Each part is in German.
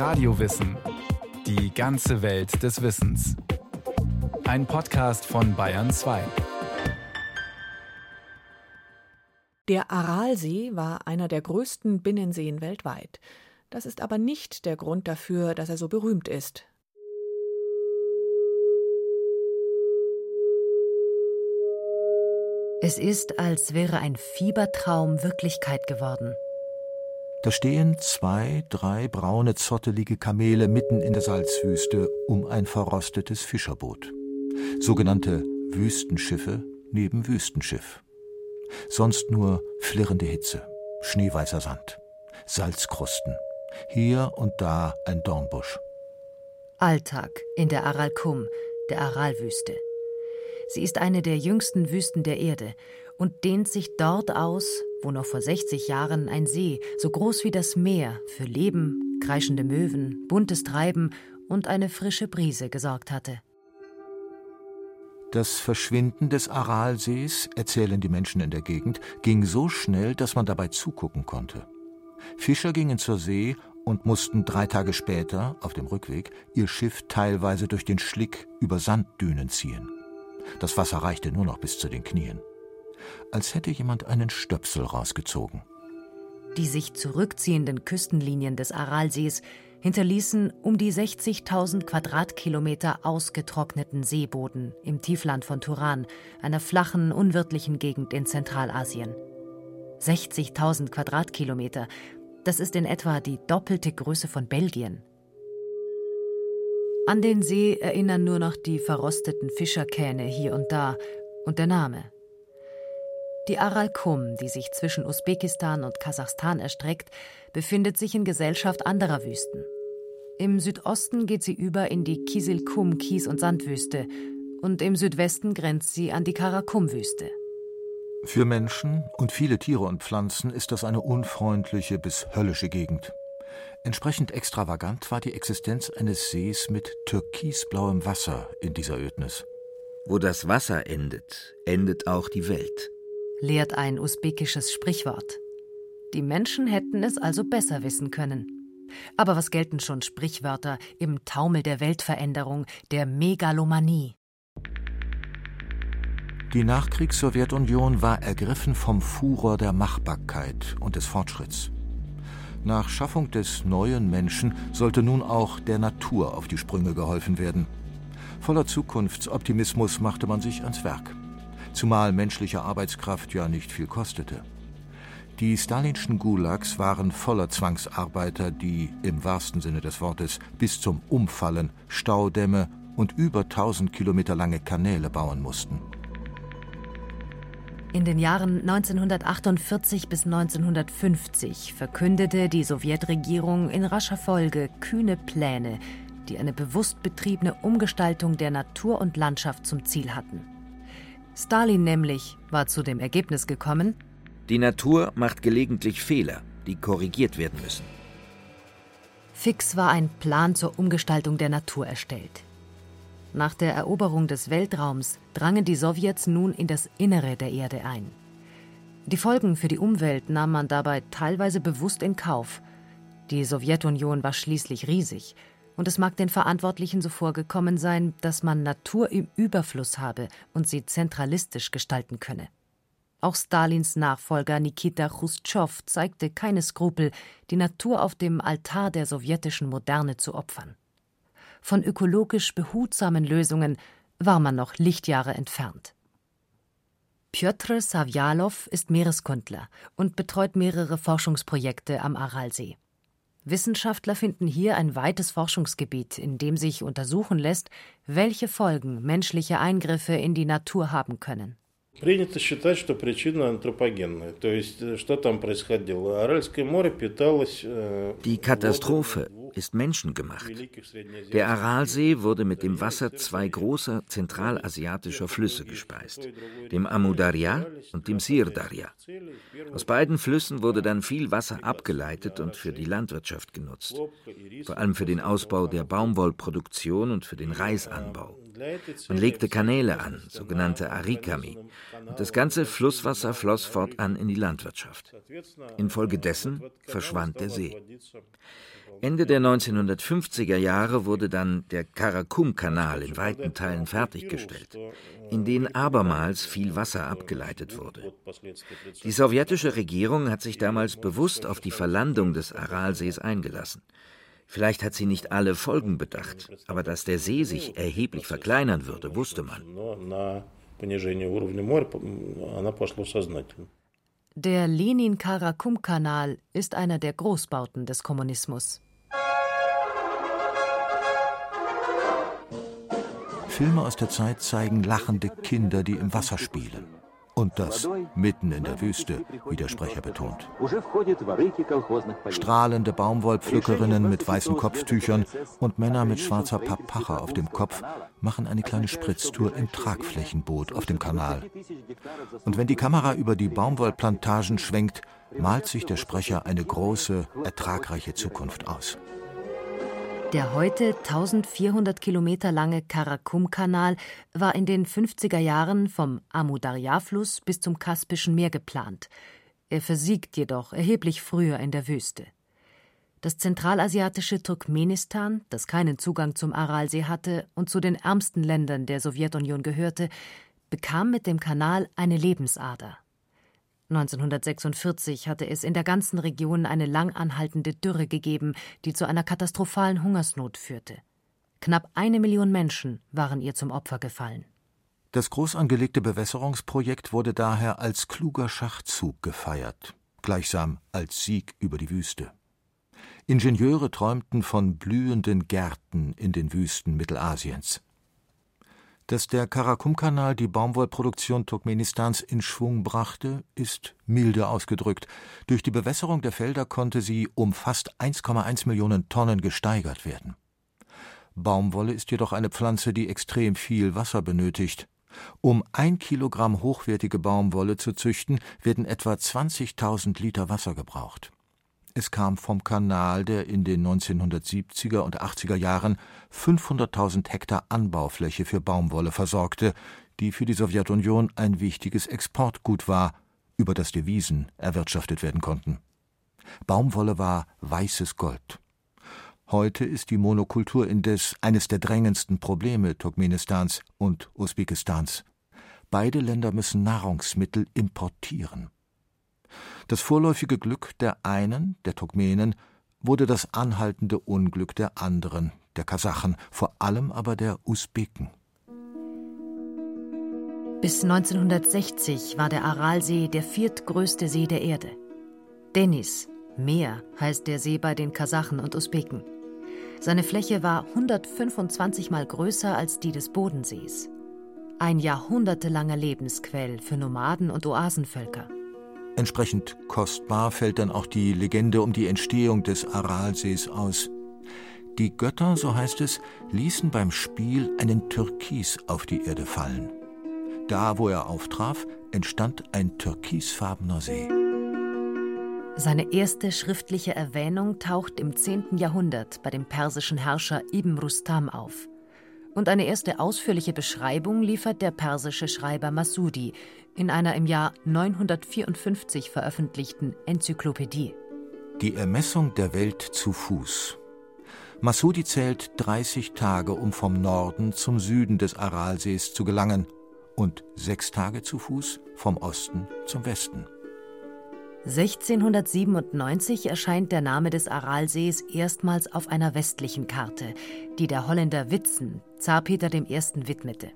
Radiowissen. Die ganze Welt des Wissens. Ein Podcast von Bayern 2. Der Aralsee war einer der größten Binnenseen weltweit. Das ist aber nicht der Grund dafür, dass er so berühmt ist. Es ist, als wäre ein Fiebertraum Wirklichkeit geworden. Da stehen zwei, drei braune, zottelige Kamele mitten in der Salzwüste um ein verrostetes Fischerboot. Sogenannte Wüstenschiffe neben Wüstenschiff. Sonst nur flirrende Hitze, schneeweißer Sand, Salzkrusten, hier und da ein Dornbusch. Alltag in der Aralkum, der Aralwüste. Sie ist eine der jüngsten Wüsten der Erde und dehnt sich dort aus, wo noch vor 60 Jahren ein See, so groß wie das Meer, für Leben, kreischende Möwen, buntes Treiben und eine frische Brise gesorgt hatte. Das Verschwinden des Aralsees, erzählen die Menschen in der Gegend, ging so schnell, dass man dabei zugucken konnte. Fischer gingen zur See und mussten drei Tage später, auf dem Rückweg, ihr Schiff teilweise durch den Schlick über Sanddünen ziehen. Das Wasser reichte nur noch bis zu den Knien. Als hätte jemand einen Stöpsel rausgezogen. Die sich zurückziehenden Küstenlinien des Aralsees hinterließen um die 60.000 Quadratkilometer ausgetrockneten Seeboden im Tiefland von Turan, einer flachen, unwirtlichen Gegend in Zentralasien. 60.000 Quadratkilometer, das ist in etwa die doppelte Größe von Belgien. An den See erinnern nur noch die verrosteten Fischerkähne hier und da und der Name. Die Aralkum, die sich zwischen Usbekistan und Kasachstan erstreckt, befindet sich in Gesellschaft anderer Wüsten. Im Südosten geht sie über in die Kisilkum Kies- und Sandwüste und im Südwesten grenzt sie an die Karakum-Wüste. Für Menschen und viele Tiere und Pflanzen ist das eine unfreundliche bis höllische Gegend. Entsprechend extravagant war die Existenz eines Sees mit türkisblauem Wasser in dieser Ödnis. Wo das Wasser endet, endet auch die Welt, lehrt ein usbekisches Sprichwort. Die Menschen hätten es also besser wissen können. Aber was gelten schon Sprichwörter im Taumel der Weltveränderung, der Megalomanie? Die Nachkriegs-Sowjetunion war ergriffen vom Furor der Machbarkeit und des Fortschritts. Nach Schaffung des neuen Menschen sollte nun auch der Natur auf die Sprünge geholfen werden. Voller Zukunftsoptimismus machte man sich ans Werk. Zumal menschliche Arbeitskraft ja nicht viel kostete. Die stalinschen Gulags waren voller Zwangsarbeiter, die im wahrsten Sinne des Wortes bis zum Umfallen Staudämme und über 1000 Kilometer lange Kanäle bauen mussten. In den Jahren 1948 bis 1950 verkündete die Sowjetregierung in rascher Folge kühne Pläne, die eine bewusst betriebene Umgestaltung der Natur und Landschaft zum Ziel hatten. Stalin nämlich war zu dem Ergebnis gekommen, die Natur macht gelegentlich Fehler, die korrigiert werden müssen. Fix war ein Plan zur Umgestaltung der Natur erstellt. Nach der Eroberung des Weltraums drangen die Sowjets nun in das Innere der Erde ein. Die Folgen für die Umwelt nahm man dabei teilweise bewusst in Kauf. Die Sowjetunion war schließlich riesig, und es mag den Verantwortlichen so vorgekommen sein, dass man Natur im Überfluss habe und sie zentralistisch gestalten könne. Auch Stalins Nachfolger Nikita Chruschtschow zeigte keine Skrupel, die Natur auf dem Altar der sowjetischen Moderne zu opfern. Von ökologisch behutsamen Lösungen war man noch Lichtjahre entfernt. Piotr Sawjalow ist Meereskundler und betreut mehrere Forschungsprojekte am Aralsee. Wissenschaftler finden hier ein weites Forschungsgebiet, in dem sich untersuchen lässt, welche Folgen menschliche Eingriffe in die Natur haben können. Принято считать, что причина антропогенная. То есть, э, что там происходило? Аральское море питалось... Э, Die Katastrophe ist menschengemacht. Der Aralsee wurde mit dem Wasser zwei großer zentralasiatischer Flüsse gespeist, dem Amudarya und dem Sirdarya. Aus beiden Flüssen wurde dann viel Wasser abgeleitet und für die Landwirtschaft genutzt, vor allem für den Ausbau der Baumwollproduktion und für den Reisanbau. Man legte Kanäle an, sogenannte Arikami, und das ganze Flusswasser floss fortan in die Landwirtschaft. Infolgedessen verschwand der See. Ende der 1950er Jahre wurde dann der Karakum-Kanal in weiten Teilen fertiggestellt, in den abermals viel Wasser abgeleitet wurde. Die sowjetische Regierung hat sich damals bewusst auf die Verlandung des Aralsees eingelassen. Vielleicht hat sie nicht alle Folgen bedacht, aber dass der See sich erheblich verkleinern würde, wusste man. Der Lenin-Karakum-Kanal ist einer der Großbauten des Kommunismus. Filme aus der Zeit zeigen lachende Kinder, die im Wasser spielen. Und das mitten in der Wüste, wie der Sprecher betont. Strahlende Baumwollpflückerinnen mit weißen Kopftüchern und Männer mit schwarzer Papacha auf dem Kopf machen eine kleine Spritztour im Tragflächenboot auf dem Kanal. Und wenn die Kamera über die Baumwollplantagen schwenkt, malt sich der Sprecher eine große, ertragreiche Zukunft aus. Der heute 1400 Kilometer lange Karakum-Kanal war in den 50er Jahren vom Amu-Darya-Fluss bis zum Kaspischen Meer geplant. Er versiegt jedoch erheblich früher in der Wüste. Das zentralasiatische Turkmenistan, das keinen Zugang zum Aralsee hatte und zu den ärmsten Ländern der Sowjetunion gehörte, bekam mit dem Kanal eine Lebensader. 1946 hatte es in der ganzen Region eine lang anhaltende Dürre gegeben, die zu einer katastrophalen Hungersnot führte. Knapp eine Million Menschen waren ihr zum Opfer gefallen. Das groß angelegte Bewässerungsprojekt wurde daher als kluger Schachzug gefeiert, gleichsam als Sieg über die Wüste. Ingenieure träumten von blühenden Gärten in den Wüsten Mittelasiens. Dass der Karakum-Kanal die Baumwollproduktion Turkmenistans in Schwung brachte, ist milde ausgedrückt. Durch die Bewässerung der Felder konnte sie um fast 1,1 Millionen Tonnen gesteigert werden. Baumwolle ist jedoch eine Pflanze, die extrem viel Wasser benötigt. Um ein Kilogramm hochwertige Baumwolle zu züchten, werden etwa 20.000 Liter Wasser gebraucht. Es kam vom Kanal, der in den 1970er und 80er Jahren 500.000 Hektar Anbaufläche für Baumwolle versorgte, die für die Sowjetunion ein wichtiges Exportgut war, über das Devisen erwirtschaftet werden konnten. Baumwolle war weißes Gold. Heute ist die Monokultur indes eines der drängendsten Probleme Turkmenistans und Usbekistans. Beide Länder müssen Nahrungsmittel importieren. Das vorläufige Glück der einen, der Turkmenen, wurde das anhaltende Unglück der anderen, der Kasachen, vor allem aber der Usbeken. Bis 1960 war der Aralsee der viertgrößte See der Erde. Denis, Meer, heißt der See bei den Kasachen und Usbeken. Seine Fläche war 125 mal größer als die des Bodensees. Ein jahrhundertelanger Lebensquell für Nomaden und Oasenvölker. Entsprechend kostbar fällt dann auch die Legende um die Entstehung des Aralsees aus. Die Götter, so heißt es, ließen beim Spiel einen Türkis auf die Erde fallen. Da, wo er auftraf, entstand ein türkisfarbener See. Seine erste schriftliche Erwähnung taucht im 10. Jahrhundert bei dem persischen Herrscher Ibn Rustam auf. Und eine erste ausführliche Beschreibung liefert der persische Schreiber Masudi in einer im Jahr 954 veröffentlichten Enzyklopädie. Die Ermessung der Welt zu Fuß. Masudi zählt 30 Tage, um vom Norden zum Süden des Aralsees zu gelangen, und sechs Tage zu Fuß vom Osten zum Westen. 1697 erscheint der Name des Aralsees erstmals auf einer westlichen Karte, die der Holländer Witzen Zar Peter I. widmete.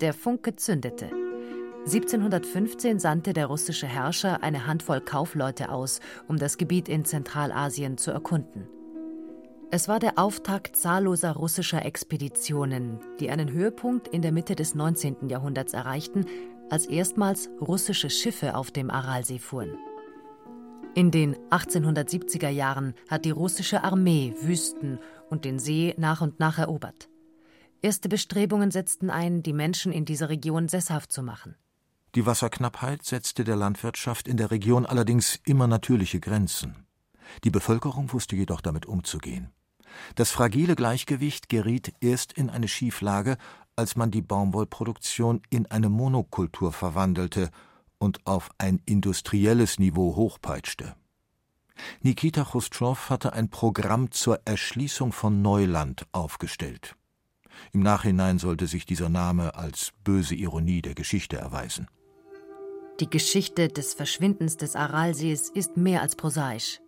Der Funke zündete. 1715 sandte der russische Herrscher eine Handvoll Kaufleute aus, um das Gebiet in Zentralasien zu erkunden. Es war der Auftakt zahlloser russischer Expeditionen, die einen Höhepunkt in der Mitte des 19. Jahrhunderts erreichten, als erstmals russische Schiffe auf dem Aralsee fuhren. In den 1870er Jahren hat die russische Armee Wüsten und den See nach und nach erobert. Erste Bestrebungen setzten ein, die Menschen in dieser Region sesshaft zu machen. Die Wasserknappheit setzte der Landwirtschaft in der Region allerdings immer natürliche Grenzen. Die Bevölkerung wusste jedoch damit umzugehen. Das fragile Gleichgewicht geriet erst in eine Schieflage, als man die Baumwollproduktion in eine Monokultur verwandelte und auf ein industrielles Niveau hochpeitschte. Nikita Chruschtschow hatte ein Programm zur Erschließung von Neuland aufgestellt. Im Nachhinein sollte sich dieser Name als böse Ironie der Geschichte erweisen. Die Geschichte des Verschwindens des Aralsees ist mehr als prosaisch.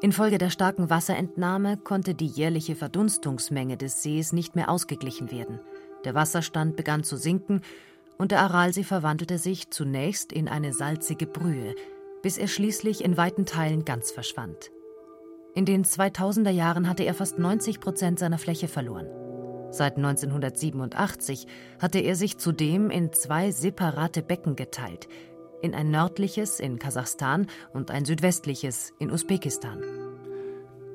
Infolge der starken Wasserentnahme konnte die jährliche Verdunstungsmenge des Sees nicht mehr ausgeglichen werden. Der Wasserstand begann zu sinken und der Aralsee verwandelte sich zunächst in eine salzige Brühe, bis er schließlich in weiten Teilen ganz verschwand. In den 2000er Jahren hatte er fast 90 Prozent seiner Fläche verloren. Seit 1987 hatte er sich zudem in zwei separate Becken geteilt, in ein nördliches in Kasachstan und ein südwestliches in Usbekistan.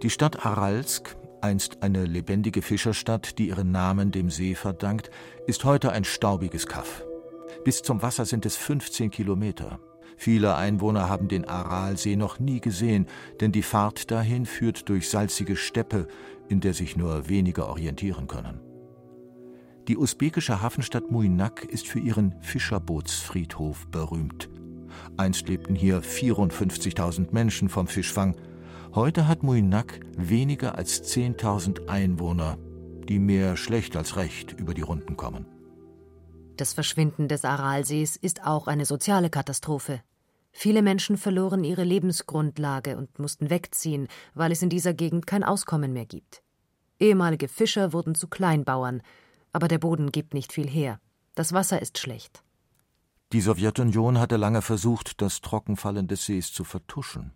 Die Stadt Aralsk, einst eine lebendige Fischerstadt, die ihren Namen dem See verdankt, ist heute ein staubiges Kaff. Bis zum Wasser sind es 15 Kilometer. Viele Einwohner haben den Aralsee noch nie gesehen, denn die Fahrt dahin führt durch salzige Steppe, in der sich nur wenige orientieren können. Die usbekische Hafenstadt Muinak ist für ihren Fischerbootsfriedhof berühmt. Einst lebten hier 54.000 Menschen vom Fischfang. Heute hat Muinak weniger als 10.000 Einwohner, die mehr schlecht als recht über die Runden kommen. Das Verschwinden des Aralsees ist auch eine soziale Katastrophe. Viele Menschen verloren ihre Lebensgrundlage und mussten wegziehen, weil es in dieser Gegend kein Auskommen mehr gibt. Ehemalige Fischer wurden zu Kleinbauern, aber der Boden gibt nicht viel her. Das Wasser ist schlecht. Die Sowjetunion hatte lange versucht, das Trockenfallen des Sees zu vertuschen.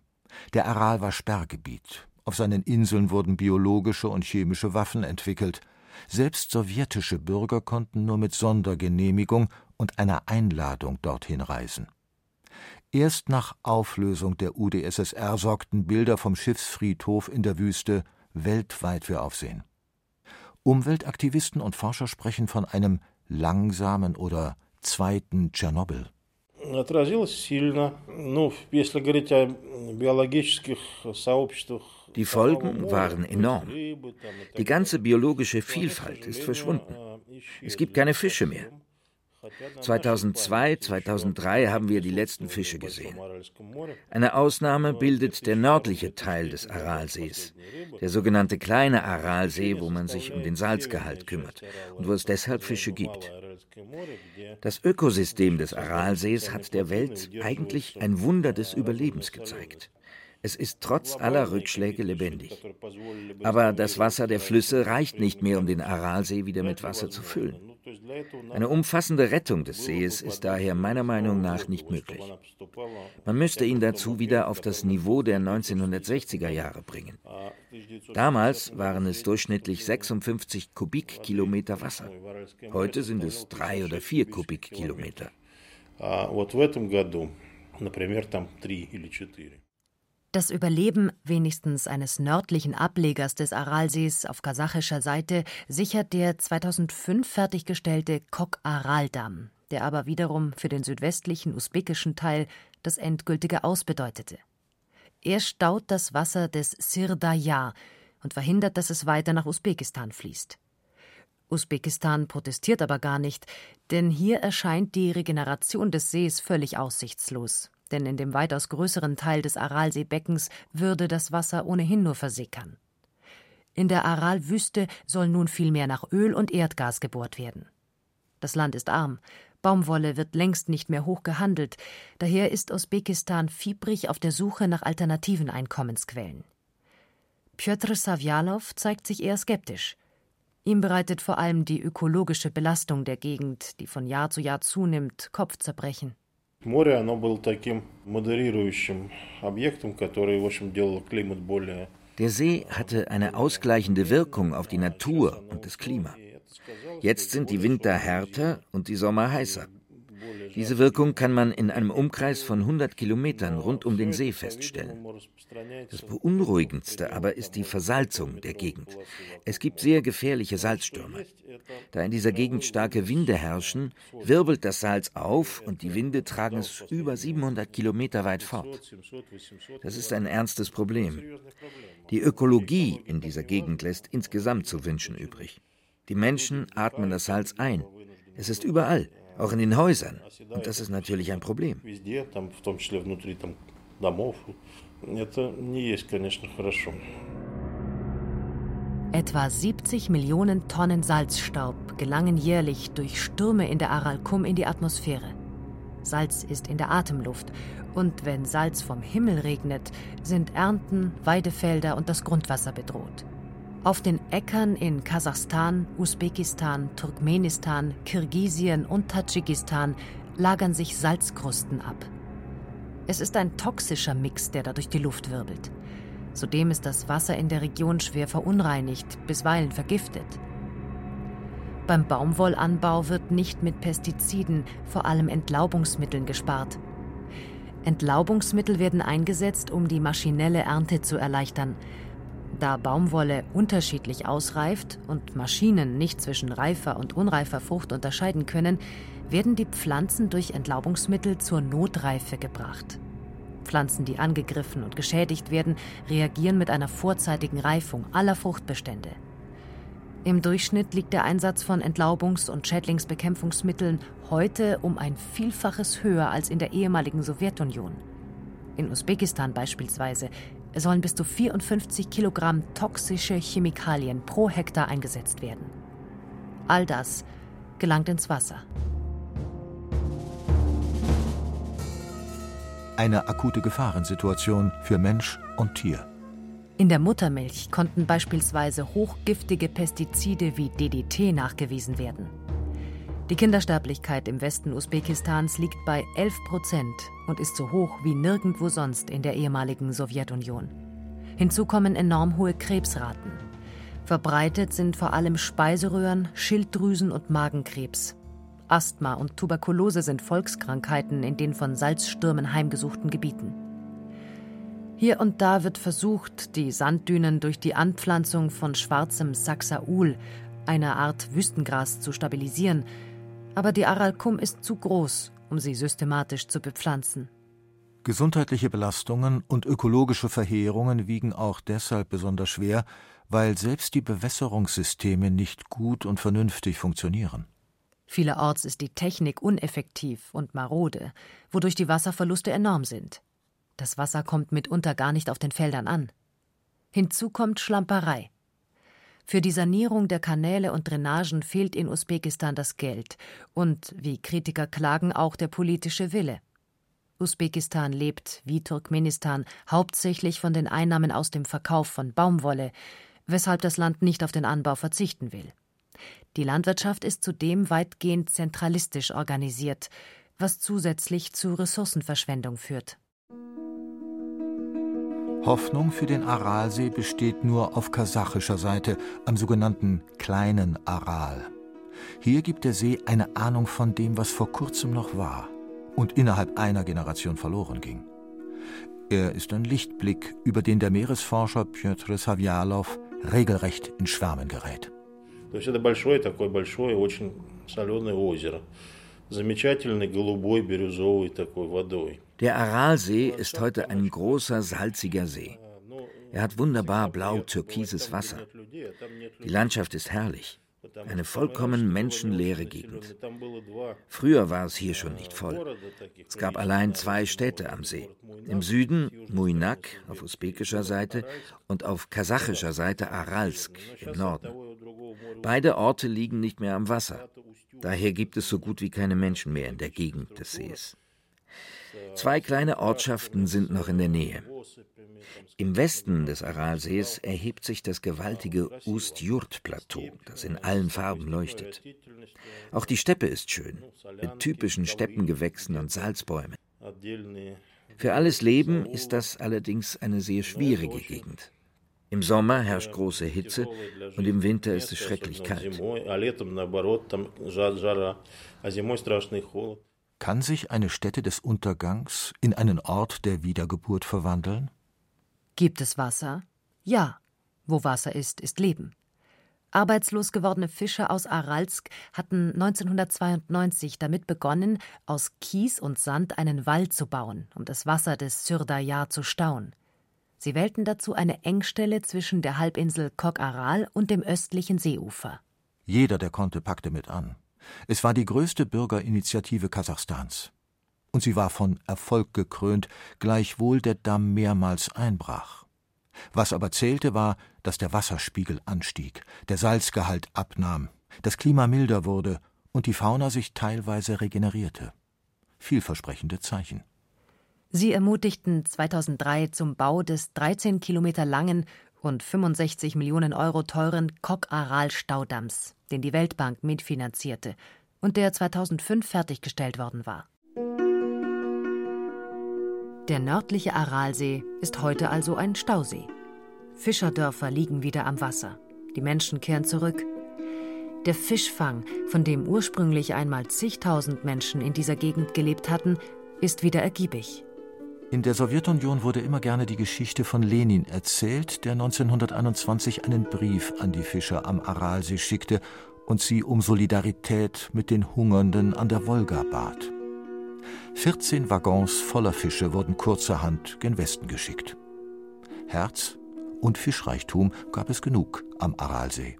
Der Aral war Sperrgebiet. Auf seinen Inseln wurden biologische und chemische Waffen entwickelt. Selbst sowjetische Bürger konnten nur mit Sondergenehmigung und einer Einladung dorthin reisen. Erst nach Auflösung der UdSSR sorgten Bilder vom Schiffsfriedhof in der Wüste weltweit für Aufsehen. Umweltaktivisten und Forscher sprechen von einem langsamen oder zweiten Tschernobyl. Die Folgen waren enorm. Die ganze biologische Vielfalt ist verschwunden. Es gibt keine Fische mehr. 2002, 2003 haben wir die letzten Fische gesehen. Eine Ausnahme bildet der nördliche Teil des Aralsees, der sogenannte kleine Aralsee, wo man sich um den Salzgehalt kümmert und wo es deshalb Fische gibt. Das Ökosystem des Aralsees hat der Welt eigentlich ein Wunder des Überlebens gezeigt. Es ist trotz aller Rückschläge lebendig. Aber das Wasser der Flüsse reicht nicht mehr, um den Aralsee wieder mit Wasser zu füllen. Eine umfassende Rettung des Sees ist daher meiner Meinung nach nicht möglich. Man müsste ihn dazu wieder auf das Niveau der 1960er Jahre bringen. Damals waren es durchschnittlich 56 Kubikkilometer Wasser. Heute sind es drei oder vier Kubikkilometer. Вот в этом году, например, там три или четыре. Das Überleben wenigstens eines nördlichen Ablegers des Aralsees auf kasachischer Seite sichert der 2005 fertiggestellte Kok-Aral-Damm, der aber wiederum für den südwestlichen usbekischen Teil das endgültige Aus bedeutete. Er staut das Wasser des Sirdarya und verhindert, dass es weiter nach Usbekistan fließt. Usbekistan protestiert aber gar nicht, denn hier erscheint die Regeneration des Sees völlig aussichtslos denn in dem weitaus größeren Teil des Aralseebeckens würde das Wasser ohnehin nur versickern. In der Aralwüste soll nun vielmehr nach Öl und Erdgas gebohrt werden. Das Land ist arm, Baumwolle wird längst nicht mehr hoch gehandelt, daher ist Usbekistan fiebrig auf der Suche nach alternativen Einkommensquellen. Pjotr Savjalow zeigt sich eher skeptisch. Ihm bereitet vor allem die ökologische Belastung der Gegend, die von Jahr zu Jahr zunimmt, Kopfzerbrechen. Море, оно было таким модерирующим объектом, который, в общем, делал климат более der See hatte eine ausgleichende Wirkung auf die Natur und das Klima. Jetzt sind die Winter härter und die Sommer heißer. Diese Wirkung kann man in einem Umkreis von 100 Kilometern rund um den See feststellen. Das Beunruhigendste aber ist die Versalzung der Gegend. Es gibt sehr gefährliche Salzstürme. Da in dieser Gegend starke Winde herrschen, wirbelt das Salz auf und die Winde tragen es über 700 Kilometer weit fort. Das ist ein ernstes Problem. Die Ökologie in dieser Gegend lässt insgesamt zu wünschen übrig. Die Menschen atmen das Salz ein. Es ist überall, auch in den Häusern. Und das ist natürlich ein Problem. Etwa 70 Millionen Tonnen Salzstaub gelangen jährlich durch Stürme in der Aralkum in die Atmosphäre. Salz ist in der Atemluft. Und wenn Salz vom Himmel regnet, sind Ernten, Weidefelder und das Grundwasser bedroht. Auf den Äckern in Kasachstan, Usbekistan, Turkmenistan, Kirgisien und Tadschikistan lagern sich Salzkrusten ab. Es ist ein toxischer Mix, der da durch die Luft wirbelt. Zudem ist das Wasser in der Region schwer verunreinigt, bisweilen vergiftet. Beim Baumwollanbau wird nicht mit Pestiziden, vor allem Entlaubungsmitteln gespart. Entlaubungsmittel werden eingesetzt, um die maschinelle Ernte zu erleichtern. Da Baumwolle unterschiedlich ausreift und Maschinen nicht zwischen reifer und unreifer Frucht unterscheiden können, werden die Pflanzen durch Entlaubungsmittel zur Notreife gebracht. Pflanzen, die angegriffen und geschädigt werden, reagieren mit einer vorzeitigen Reifung aller Fruchtbestände. Im Durchschnitt liegt der Einsatz von Entlaubungs- und Schädlingsbekämpfungsmitteln heute um ein Vielfaches höher als in der ehemaligen Sowjetunion. In Usbekistan beispielsweise sollen bis zu 54 Kilogramm toxische Chemikalien pro Hektar eingesetzt werden. All das gelangt ins Wasser. Eine akute Gefahrensituation für Mensch und Tier. In der Muttermilch konnten beispielsweise hochgiftige Pestizide wie DDT nachgewiesen werden. Die Kindersterblichkeit im Westen Usbekistans liegt bei 11 Prozent und ist so hoch wie nirgendwo sonst in der ehemaligen Sowjetunion. Hinzu kommen enorm hohe Krebsraten. Verbreitet sind vor allem Speiseröhren, Schilddrüsen- und Magenkrebs. Asthma und Tuberkulose sind Volkskrankheiten in den von Salzstürmen heimgesuchten Gebieten. Hier und da wird versucht, die Sanddünen durch die Anpflanzung von schwarzem Saxaul, einer Art Wüstengras, zu stabilisieren, aber die Aralkum ist zu groß, um sie systematisch zu bepflanzen. Gesundheitliche Belastungen und ökologische Verheerungen wiegen auch deshalb besonders schwer, weil selbst die Bewässerungssysteme nicht gut und vernünftig funktionieren. Vielerorts ist die Technik uneffektiv und marode, wodurch die Wasserverluste enorm sind. Das Wasser kommt mitunter gar nicht auf den Feldern an. Hinzu kommt Schlamperei. Für die Sanierung der Kanäle und Drainagen fehlt in Usbekistan das Geld und, wie Kritiker klagen, auch der politische Wille. Usbekistan lebt, wie Turkmenistan, hauptsächlich von den Einnahmen aus dem Verkauf von Baumwolle, weshalb das Land nicht auf den Anbau verzichten will. Die Landwirtschaft ist zudem weitgehend zentralistisch organisiert, was zusätzlich zu Ressourcenverschwendung führt. Hoffnung für den Aralsee besteht nur auf kasachischer Seite, am sogenannten kleinen Aral. Hier gibt der See eine Ahnung von dem, was vor kurzem noch war und innerhalb einer Generation verloren ging. Er ist ein Lichtblick, über den der Meeresforscher Pjotr Savjalov regelrecht in Schwärmen gerät. То есть это большое такое большое, очень соленое озеро. Замечательной голубой, бирюзовой такой водой. Der Aralsee ist heute ein großer, salziger See. Er hat wunderbar blau-türkises Wasser. Die Landschaft ist herrlich. Eine vollkommen menschenleere Gegend. Früher war es hier schon nicht voll. Es gab allein zwei Städte am See. Im Süden Muinak auf usbekischer Seite und auf kasachischer Seite Aralsk im Norden. Beide Orte liegen nicht mehr am Wasser. Daher gibt es so gut wie keine Menschen mehr in der Gegend des Sees. Zwei kleine Ortschaften sind noch in der Nähe. Im Westen des Aralsees erhebt sich das gewaltige Ust-Jurt-Plateau, das in allen Farben leuchtet. Auch die Steppe ist schön, mit typischen Steppengewächsen und Salzbäumen. Für alles Leben ist das allerdings eine sehr schwierige Gegend. Im Sommer herrscht große Hitze und im Winter ist es schrecklich kalt. Kann sich eine Stätte des Untergangs in einen Ort der Wiedergeburt verwandeln? Gibt es Wasser? Ja. Wo Wasser ist, ist Leben. Arbeitslos gewordene Fischer aus Aralsk hatten 1992 damit begonnen, aus Kies und Sand einen Wall zu bauen, um das Wasser des Syrdarja zu stauen. Sie wählten dazu eine Engstelle zwischen der Halbinsel Kok Aral und dem östlichen Seeufer. Jeder, der konnte, packte mit an. Es war die größte Bürgerinitiative Kasachstans. und sie war von Erfolg gekrönt, gleichwohl der Damm mehrmals einbrach. Was aber zählte, war, dass der Wasserspiegel anstieg, der Salzgehalt abnahm, das Klima milder wurde und die Fauna sich teilweise regenerierte. Vielversprechende Zeichen. Sie ermutigten 2003 zum Bau des 13 Kilometer langen und 65 Millionen Euro teuren Kok-Aral-Staudamms, den die Weltbank mitfinanzierte und der 2005 fertiggestellt worden war. Der nördliche Aralsee ist heute also ein Stausee. Fischerdörfer liegen wieder am Wasser. Die Menschen kehren zurück. Der Fischfang, von dem ursprünglich einmal zigtausend Menschen in dieser Gegend gelebt hatten, ist wieder ergiebig. In der Sowjetunion wurde immer gerne die Geschichte von Lenin erzählt, der 1921 einen Brief an die Fischer am Aralsee schickte und sie um Solidarität mit den Hungernden an der Wolga bat. 14 Waggons voller Fische wurden kurzerhand gen Westen geschickt. Herz und Fischreichtum gab es genug am Aralsee.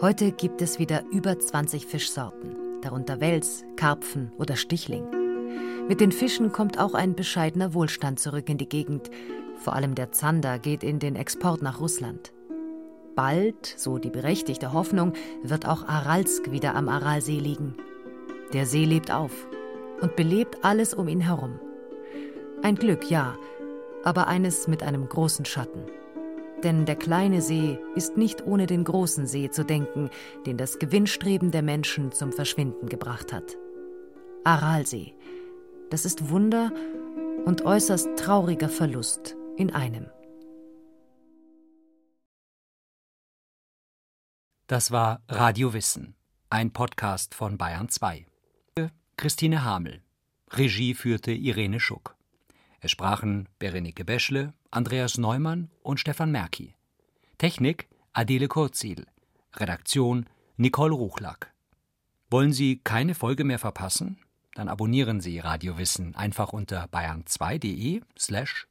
Heute gibt es wieder über 20 Fischsorten, darunter Wels, Karpfen oder Stichling. Mit den Fischen kommt auch ein bescheidener Wohlstand zurück in die Gegend. Vor allem der Zander geht in den Export nach Russland. Bald, so die berechtigte Hoffnung, wird auch Aralsk wieder am Aralsee liegen. Der See lebt auf und belebt alles um ihn herum. Ein Glück, ja, aber eines mit einem großen Schatten. Denn der kleine See ist nicht ohne den großen See zu denken, den das Gewinnstreben der Menschen zum Verschwinden gebracht hat. Aralsee, das ist Wunder und äußerst trauriger Verlust in einem. Das war Radio Wissen, ein Podcast von Bayern 2. Christine Hamel. Regie führte Irene Schuck. Es sprachen Berenike Beschle, Andreas Neumann und Stefan Merki. Technik Adele Kurzil. Redaktion Nicole Ruchlack. Wollen Sie keine Folge mehr verpassen? Dann abonnieren Sie Radio Wissen einfach unter bayern2.de slash